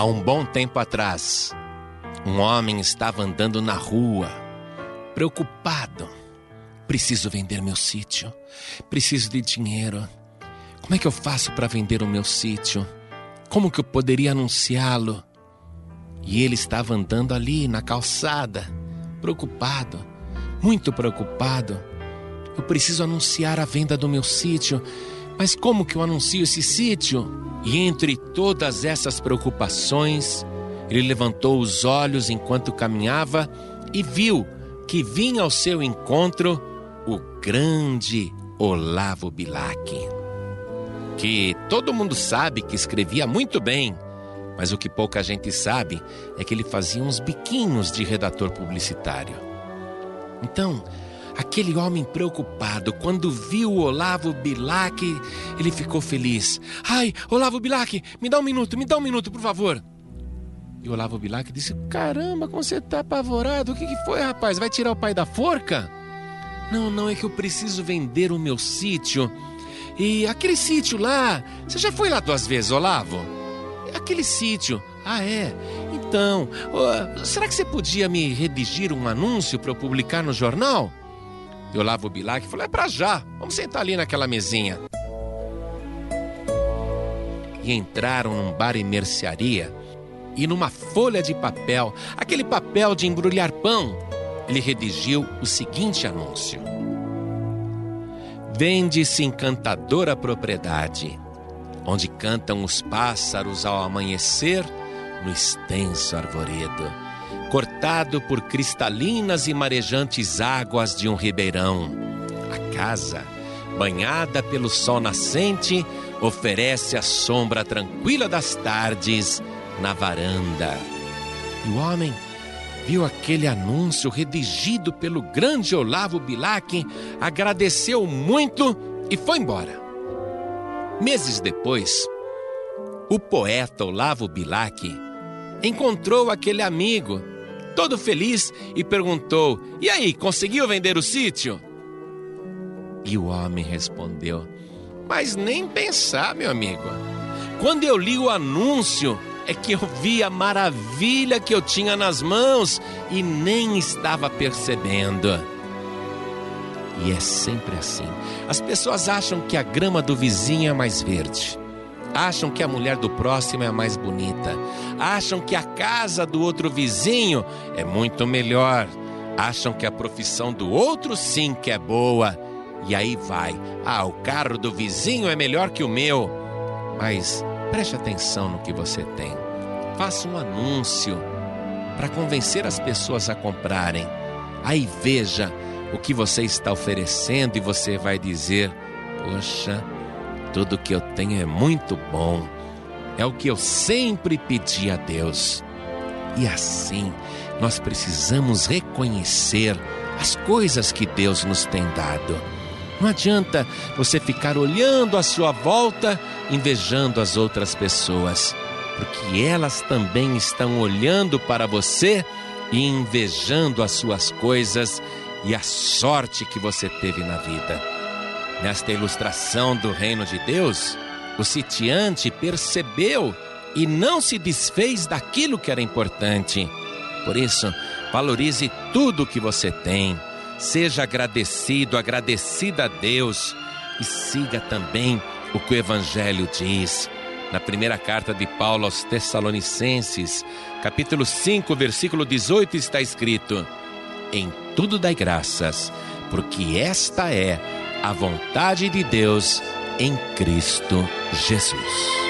Há um bom tempo atrás, um homem estava andando na rua, preocupado. Preciso vender meu sítio. Preciso de dinheiro. Como é que eu faço para vender o meu sítio? Como que eu poderia anunciá-lo? E ele estava andando ali na calçada, preocupado, muito preocupado. Eu preciso anunciar a venda do meu sítio, mas como que eu anuncio esse sítio? E entre todas essas preocupações, ele levantou os olhos enquanto caminhava e viu que vinha ao seu encontro o grande Olavo Bilac, que todo mundo sabe que escrevia muito bem, mas o que pouca gente sabe é que ele fazia uns biquinhos de redator publicitário. Então, Aquele homem preocupado, quando viu Olavo Bilac, ele ficou feliz. Ai, Olavo Bilac, me dá um minuto, me dá um minuto, por favor. E Olavo Bilac disse: Caramba, como você está apavorado? O que, que foi, rapaz? Vai tirar o pai da forca? Não, não, é que eu preciso vender o meu sítio. E aquele sítio lá, você já foi lá duas vezes, Olavo? Aquele sítio. Ah, é? Então, uh, será que você podia me redigir um anúncio para eu publicar no jornal? E Olavo Bilac falou: é para já, vamos sentar ali naquela mesinha. E entraram num bar e mercearia e numa folha de papel, aquele papel de embrulhar pão, ele redigiu o seguinte anúncio: Vende-se encantadora propriedade, onde cantam os pássaros ao amanhecer no extenso arvoredo cortado por cristalinas e marejantes águas de um ribeirão. A casa, banhada pelo sol nascente, oferece a sombra tranquila das tardes na varanda. E o homem viu aquele anúncio redigido pelo grande Olavo Bilac, agradeceu muito e foi embora. Meses depois, o poeta Olavo Bilac encontrou aquele amigo todo feliz, e perguntou: E aí, conseguiu vender o sítio? E o homem respondeu: Mas nem pensar, meu amigo. Quando eu li o anúncio, é que eu vi a maravilha que eu tinha nas mãos e nem estava percebendo. E é sempre assim. As pessoas acham que a grama do vizinho é mais verde. Acham que a mulher do próximo é a mais bonita. Acham que a casa do outro vizinho é muito melhor. Acham que a profissão do outro sim que é boa. E aí vai. Ah, o carro do vizinho é melhor que o meu. Mas preste atenção no que você tem. Faça um anúncio para convencer as pessoas a comprarem. Aí veja o que você está oferecendo e você vai dizer: Poxa, tudo que eu tenho é muito bom. É o que eu sempre pedi a Deus. E assim, nós precisamos reconhecer as coisas que Deus nos tem dado. Não adianta você ficar olhando à sua volta, invejando as outras pessoas, porque elas também estão olhando para você e invejando as suas coisas e a sorte que você teve na vida. Nesta ilustração do reino de Deus, o sitiante percebeu e não se desfez daquilo que era importante. Por isso, valorize tudo o que você tem. Seja agradecido, agradecida a Deus e siga também o que o Evangelho diz. Na primeira carta de Paulo aos Tessalonicenses, capítulo 5, versículo 18, está escrito: Em tudo dai graças, porque esta é a vontade de Deus em Cristo Jesus.